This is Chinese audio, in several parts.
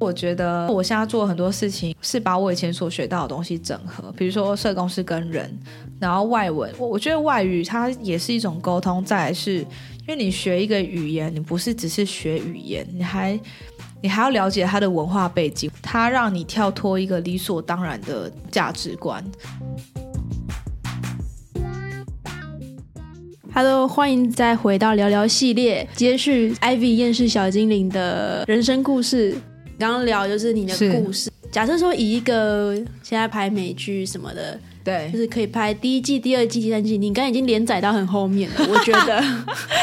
我觉得我现在做很多事情是把我以前所学到的东西整合，比如说社工是跟人，然后外文，我我觉得外语它也是一种沟通。再来是，因为你学一个语言，你不是只是学语言，你还你还要了解它的文化背景，它让你跳脱一个理所当然的价值观。Hello，欢迎再回到聊聊系列，接续 Ivy 厌世小精灵的人生故事。刚刚聊就是你的故事。假设说以一个现在拍美剧什么的，对就，是可以拍第一季、第二季、第三季，你刚刚已经连载到很后面了，我觉得，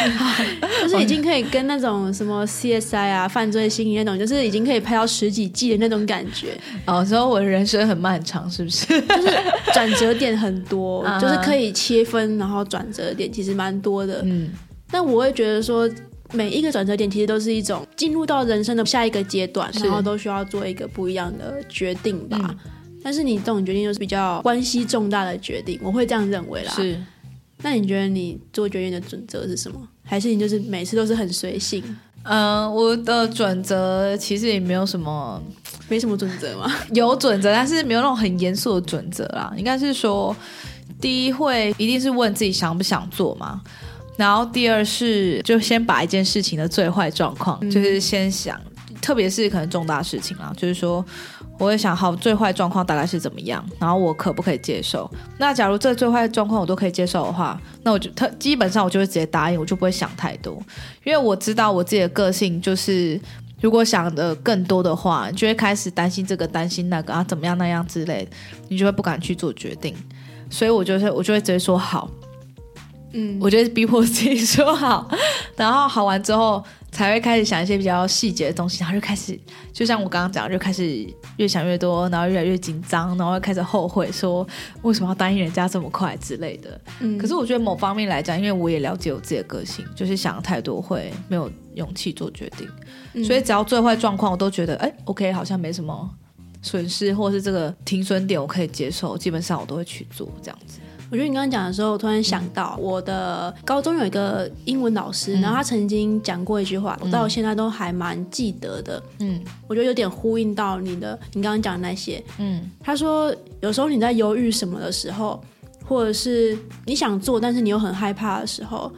就是已经可以跟那种什么 CSI 啊、犯罪心理那种，就是已经可以拍到十几季的那种感觉，哦，所以我的人生很漫长，是不是？就是转折点很多 啊，就是可以切分，然后转折点其实蛮多的。嗯，但我会觉得说，每一个转折点其实都是一种进入到人生的下一个阶段，然后都需要做一个不一样的决定吧。嗯但是你这种决定就是比较关系重大的决定，我会这样认为啦。。是。那你觉得你做决定的准则是什么？还是你就是每次都是很随性，嗯，我的准则其实也没有什么没什么准则吗？有准则，但是没有那种很严肃的准则啦。应该是说，第一会一定是问自己想不想做嘛，然后第二是就先把一件事情的最坏状况，就是先想，特别是可能重大事情啦，就是说。我会想好最坏状况大概是怎么样，然后我可不可以接受？那假如这最坏状况我都可以接受的话，那我就他基本上我就会直接答应，我就不会想太多，因为我知道我自己的个性就是如果想的更多的话，你就会开始担心这个担心那个啊，怎么样那样之类的，你就会不敢去做决定。所以我就是我就会直接说好，嗯，我觉得逼迫自己说好，然后好完之后才会开始想一些比较细节的东西，然后就开始就像我刚刚讲，就开始越想越多，然后越来越紧张，然后又开始后悔说为什么要答应人家这么快之类的。嗯可是我觉得某方面来讲，因为我也了解我自己的个性，就是想太多会没有勇气做决定，嗯所以只要最坏状况，我都觉得哎，OK，好像没什么损失，或是这个停损点我可以接受，基本上我都会去做这样子。我觉得你刚刚讲的时候，我突然想到，我的高中有一个英文老师，嗯然后他曾经讲过一句话，我到现在都还蛮记得的。嗯我觉得有点呼应到你的，你刚刚讲的那些。嗯他说，有时候你在犹豫什么的时候，或者是你想做，但是你又很害怕的时候，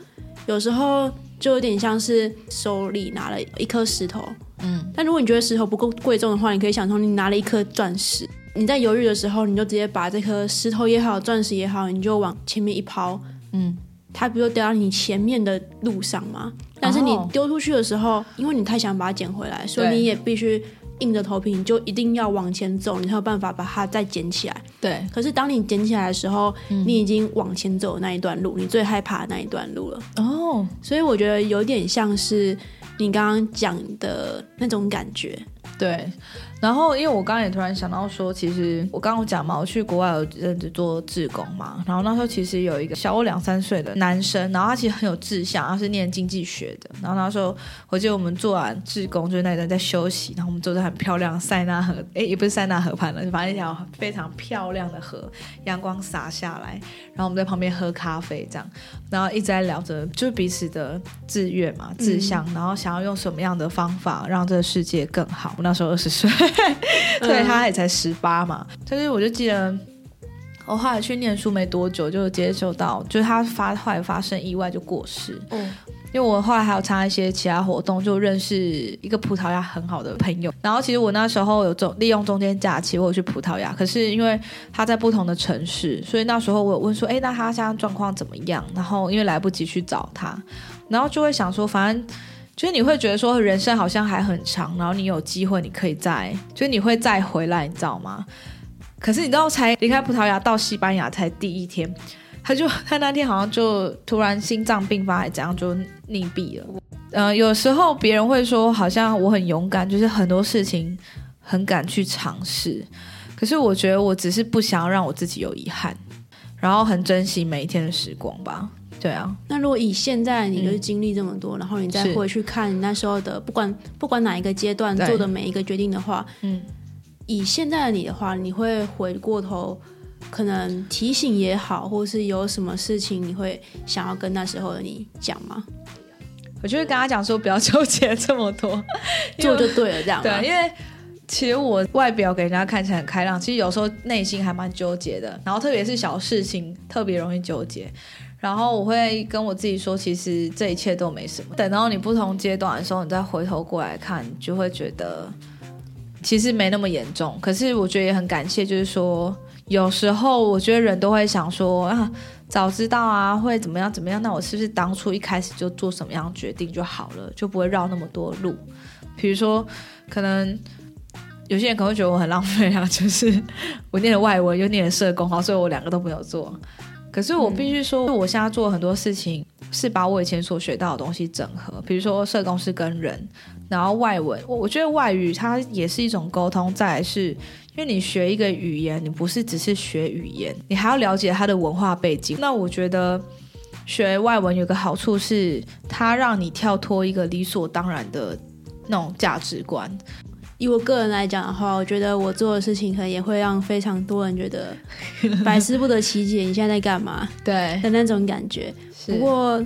有时候就有点像是手里拿了一颗石头，嗯但如果你觉得石头不够贵重的话，你可以想成你拿了一颗钻石。你在犹豫的时候，你就直接把这颗石头也好，钻石也好，你就往前面一抛，嗯，它不就掉到你前面的路上吗？但是你哦丢出去的时候，因为你太想把它捡回来，所以你也必须硬着头皮，你就一定要往前走，你才有办法把它再捡起来。对，可是当你捡起来的时候，你已经往前走的那一段路，你最害怕的那一段路了。哦，所以我觉得有点像是你刚刚讲的那种感觉。对，然后因为我刚刚也突然想到说，其实我刚刚有讲嘛，我去国外有认真做志工嘛，然后那时候其实有一个小我两三岁的男生，然后他其实很有志向，他是念经济学的，然后那时候我记得我们做完志工，就是那一段在休息，然后我们坐在很漂亮塞纳河，哎，也不是塞纳河畔了，反正一条非常漂亮的河，阳光洒下来，然后我们在旁边喝咖啡这样，然后一直在聊着就是彼此的志愿嘛、志向，然后想要用什么样的方法让这个世界更好。我那时候二十岁，对他也才十八嘛，但是我就记得。我后来去念书没多久，就接受到，就是他发后来发生意外就过世。嗯，因为我后来还有参加一些其他活动，就认识一个葡萄牙很好的朋友。然后其实我那时候有中利用中间假期，我有去葡萄牙，可是因为他在不同的城市，所以那时候我有问说，哎，那他现在状况怎么样？然后因为来不及去找他，然后就会想说，反正。就是你会觉得说人生好像还很长，然后你有机会你可以再，就是你会再回来，你知道吗？可是你知道，才离开葡萄牙到西班牙才第一天，他就他那天好像就突然心脏病发，还怎样就溺毙了。呃，有时候别人会说好像我很勇敢，就是很多事情很敢去尝试。可是我觉得我只是不想要让我自己有遗憾，然后很珍惜每一天的时光吧。对啊，那如果以现在你就是经历这么多，然后你再回去看你那时候的，不管不管哪一个阶段做的每一个决定的话，嗯，以现在的你的话，你会回过头，可能提醒也好，或是有什么事情你会想要跟那时候的你讲吗？我就会跟他讲说不要纠结这么多，做就对了，这样吗对，因为其实我外表给人家看起来很开朗，其实有时候内心还蛮纠结的。然后特别是小事情特别容易纠结。然后我会跟我自己说，其实这一切都没什么。等到你不同阶段的时候，你再回头过来看，就会觉得其实没那么严重。可是我觉得也很感谢，就是说有时候我觉得人都会想说啊，早知道啊会怎么样怎么样，那我是不是当初一开始就做什么样决定就好了，就不会绕那么多路？比如说，可能有些人可能会觉得我很浪费啊，就是我念了外文又念了社工，好，所以我两个都没有做。可是我必须说，我现在做很多事情是把我以前所学到的东西整合，比如说社工是跟人，然后外文，我我觉得外语它也是一种沟通。再来是因为你学一个语言，你不是只是学语言，你还要了解它的文化背景。那我觉得学外文有个好处是，它让你跳脱一个理所当然的那种价值观。以我个人来讲的话，我觉得我做的事情可能也会让非常多人觉得 百思不得其解，你现在在干嘛？对的那种感觉。不过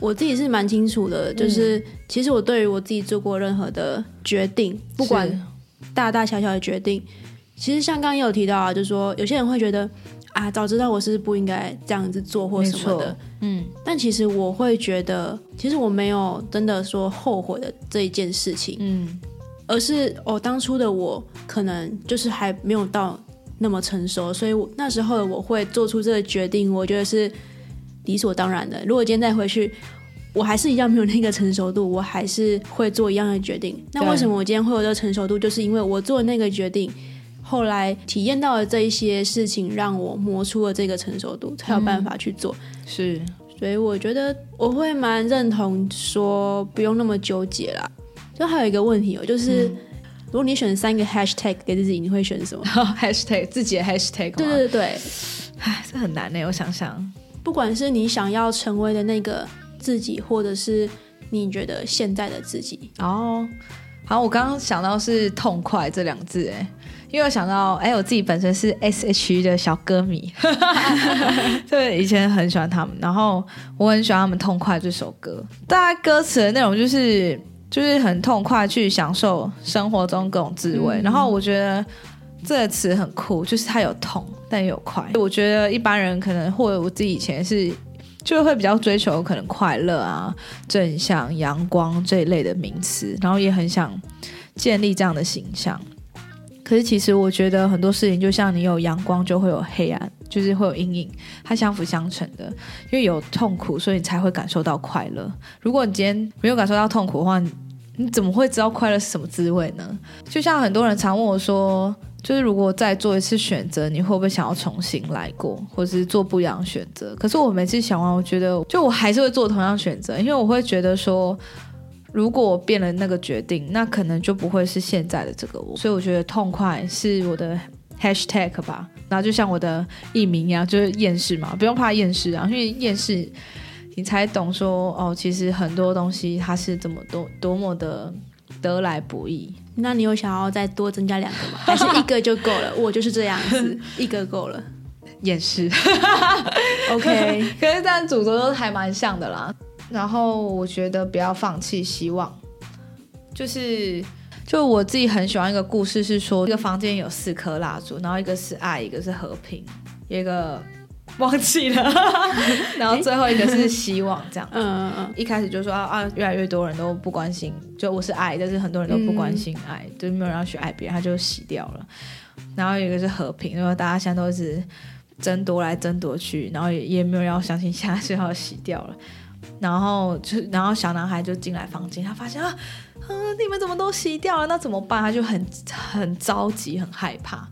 我自己是蛮清楚的，就是其实我对于我自己做过任何的决定，不管大大小小的决定，其实像刚刚也有提到啊，就是说有些人会觉得啊，早知道我是不应该这样子做或什么的，嗯。但其实我会觉得，其实我没有真的说后悔的这一件事情，嗯。而是哦，当初的我可能就是还没有到那么成熟，所以我那时候我会做出这个决定，我觉得是理所当然的。如果今天再回去，我还是一样没有那个成熟度，我还是会做一样的决定。那为什么我今天会有这个成熟度？就是因为我做那个决定，后来体验到了这一些事情，让我磨出了这个成熟度，才有办法去做。是，所以我觉得我会蛮认同说不用那么纠结啦。就还有一个问题哦，就是如果你选三个 hashtag 给自己，你会选什么？hashtag 自己的 hashtag 对对对，唉，这很难呢。我想想，不管是你想要成为的那个自己，或者是你觉得现在的自己。哦，好，我刚刚想到是痛快这两字，哎，因为我想到，哎，我自己本身是 S.H.E 的小歌迷，对，以前很喜欢他们，然后我很喜欢他们《痛快》这首歌，大概歌词的内容就是。就是很痛快去享受生活中各种滋味，然后我觉得这个词很酷，就是它有痛但也有快。我觉得一般人可能或者我自己以前是，就会比较追求可能快乐啊、正向、阳光这一类的名词，然后也很想建立这样的形象。可是其实我觉得很多事情就像你有阳光就会有黑暗，就是会有阴影，它相辅相成的。因为有痛苦，所以你才会感受到快乐。如果你今天没有感受到痛苦的话，你怎么会知道快乐是什么滋味呢？就像很多人常问我说，就是如果再做一次选择，你会不会想要重新来过，或者是做不一样的选择？可是我每次想完，我觉得就我还是会做同样选择，因为我会觉得说。如果我变了那个决定，那可能就不会是现在的这个我。所以我觉得痛快是我的 hashtag 吧。然后就像我的艺名一样，就是厌世嘛，不用怕厌世啊，因为厌世你才懂说哦，其实很多东西它是这么多多么的得来不易。那你有想要再多增加两个吗？还是一个就够了？我就是这样子，一个够了。厌世，OK。可是但主轴都还蛮像的啦。然后我觉得不要放弃希望，就是就我自己很喜欢一个故事，是说一个房间有四颗蜡烛，然后一个是爱，一个是和平，一个 忘记了，然后最后一个是希望，这样。嗯嗯嗯。一开始就说啊啊，越来越多人都不关心，就我是爱，但是很多人都不关心爱，就没有人要去爱别人，他就洗掉了。然后有一个是和平，因为大家现在都是争夺来争夺去，然后也也没有人要相信，现在最后洗掉了。然后就，然后小男孩就进来房间，他发现啊，啊，你们怎么都洗掉了？那怎么办？他就很很着急，很害怕。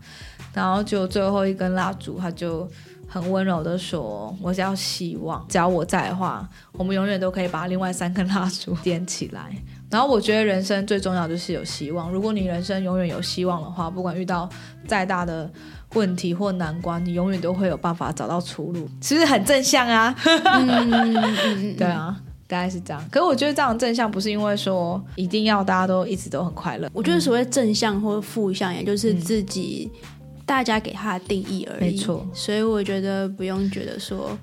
然后就最后一根蜡烛，他就很温柔的说：“我只要希望，只要我在的话，我们永远都可以把另外三根蜡烛点起来。”然后我觉得人生最重要就是有希望。如果你人生永远有希望的话，不管遇到再大的。问题或难关，你永远都会有办法找到出路，是不是很正向啊？嗯对啊，大概是这样。可是我觉得这样正向不是因为说一定要大家都一直都很快乐。我觉得所谓正向或负向，也就是自己大家给他的定义而已。没错，所以我觉得不用觉得说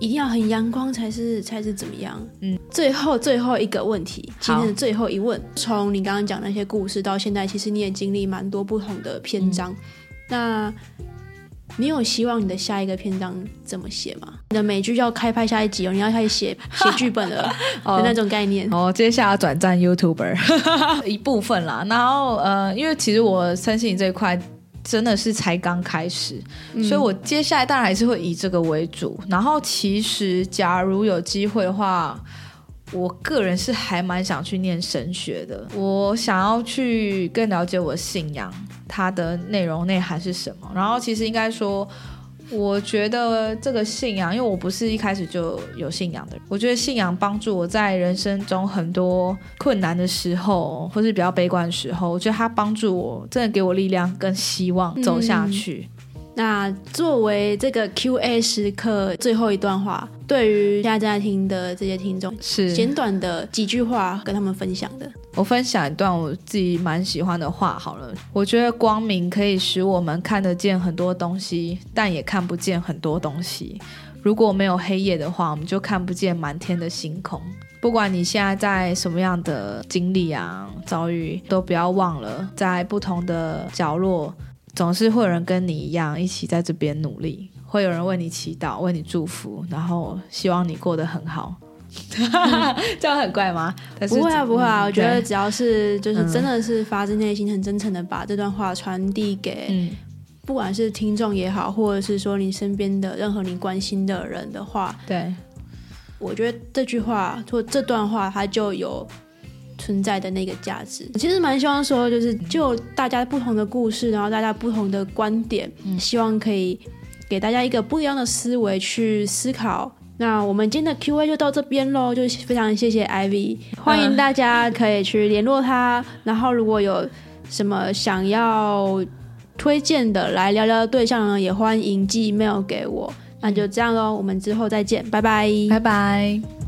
一定要很阳光才是才是怎么样？嗯，最后最后一个问题，今天的最后一问，从你刚刚讲那些故事到现在，其实你也经历蛮多不同的篇章。那你有希望你的下一个篇章怎么写吗？你的美剧要开拍下一集哦，你要开始写 写剧本了的那种概念。哦，接下来转战 YouTuber 一部分啦。然后呃，因为其实我相信你这一块真的是才刚开始，所以我接下来当然还是会以这个为主。然后其实假如有机会的话，我个人是还蛮想去念神学的。我想要去更了解我的信仰，它的内容内涵是什么。然后其实应该说。我觉得这个信仰，因为我不是一开始就有信仰的人，我觉得信仰帮助我在人生中很多困难的时候，或是比较悲观的时候，我觉得它帮助我，真的给我力量跟希望走下去。那作为这个 Q&A 时刻最后一段话，对于现在正在听的这些听众，是简短的几句话跟他们分享的。我分享一段我自己蛮喜欢的话好了，我觉得光明可以使我们看得见很多东西，但也看不见很多东西。如果没有黑夜的话，我们就看不见满天的星空。不管你现在在什么样的经历啊遭遇，都不要忘了，在不同的角落。总是会有人跟你一样一起在这边努力，会有人为你祈祷、为你祝福，然后希望你过得很好。这样很怪吗？不会啊，不会啊。我觉得只要是就是真的是发自内心、很真诚的把这段话传递给，不管是听众也好，或者是说你身边的任何你关心的人的话，对，我觉得这句话或这段话它就有。存在的那个价值，其实蛮希望说，就是就大家不同的故事，然后大家不同的观点，希望可以给大家一个不一样的思维去思考。那我们今天的 Q&A 就到这边喽，就非常谢谢 Ivy，欢迎大家可以去联络他，然后如果有什么想要推荐的来聊聊的对象呢，也欢迎寄 email 给我。那就这样喽，我们之后再见，拜拜，拜拜。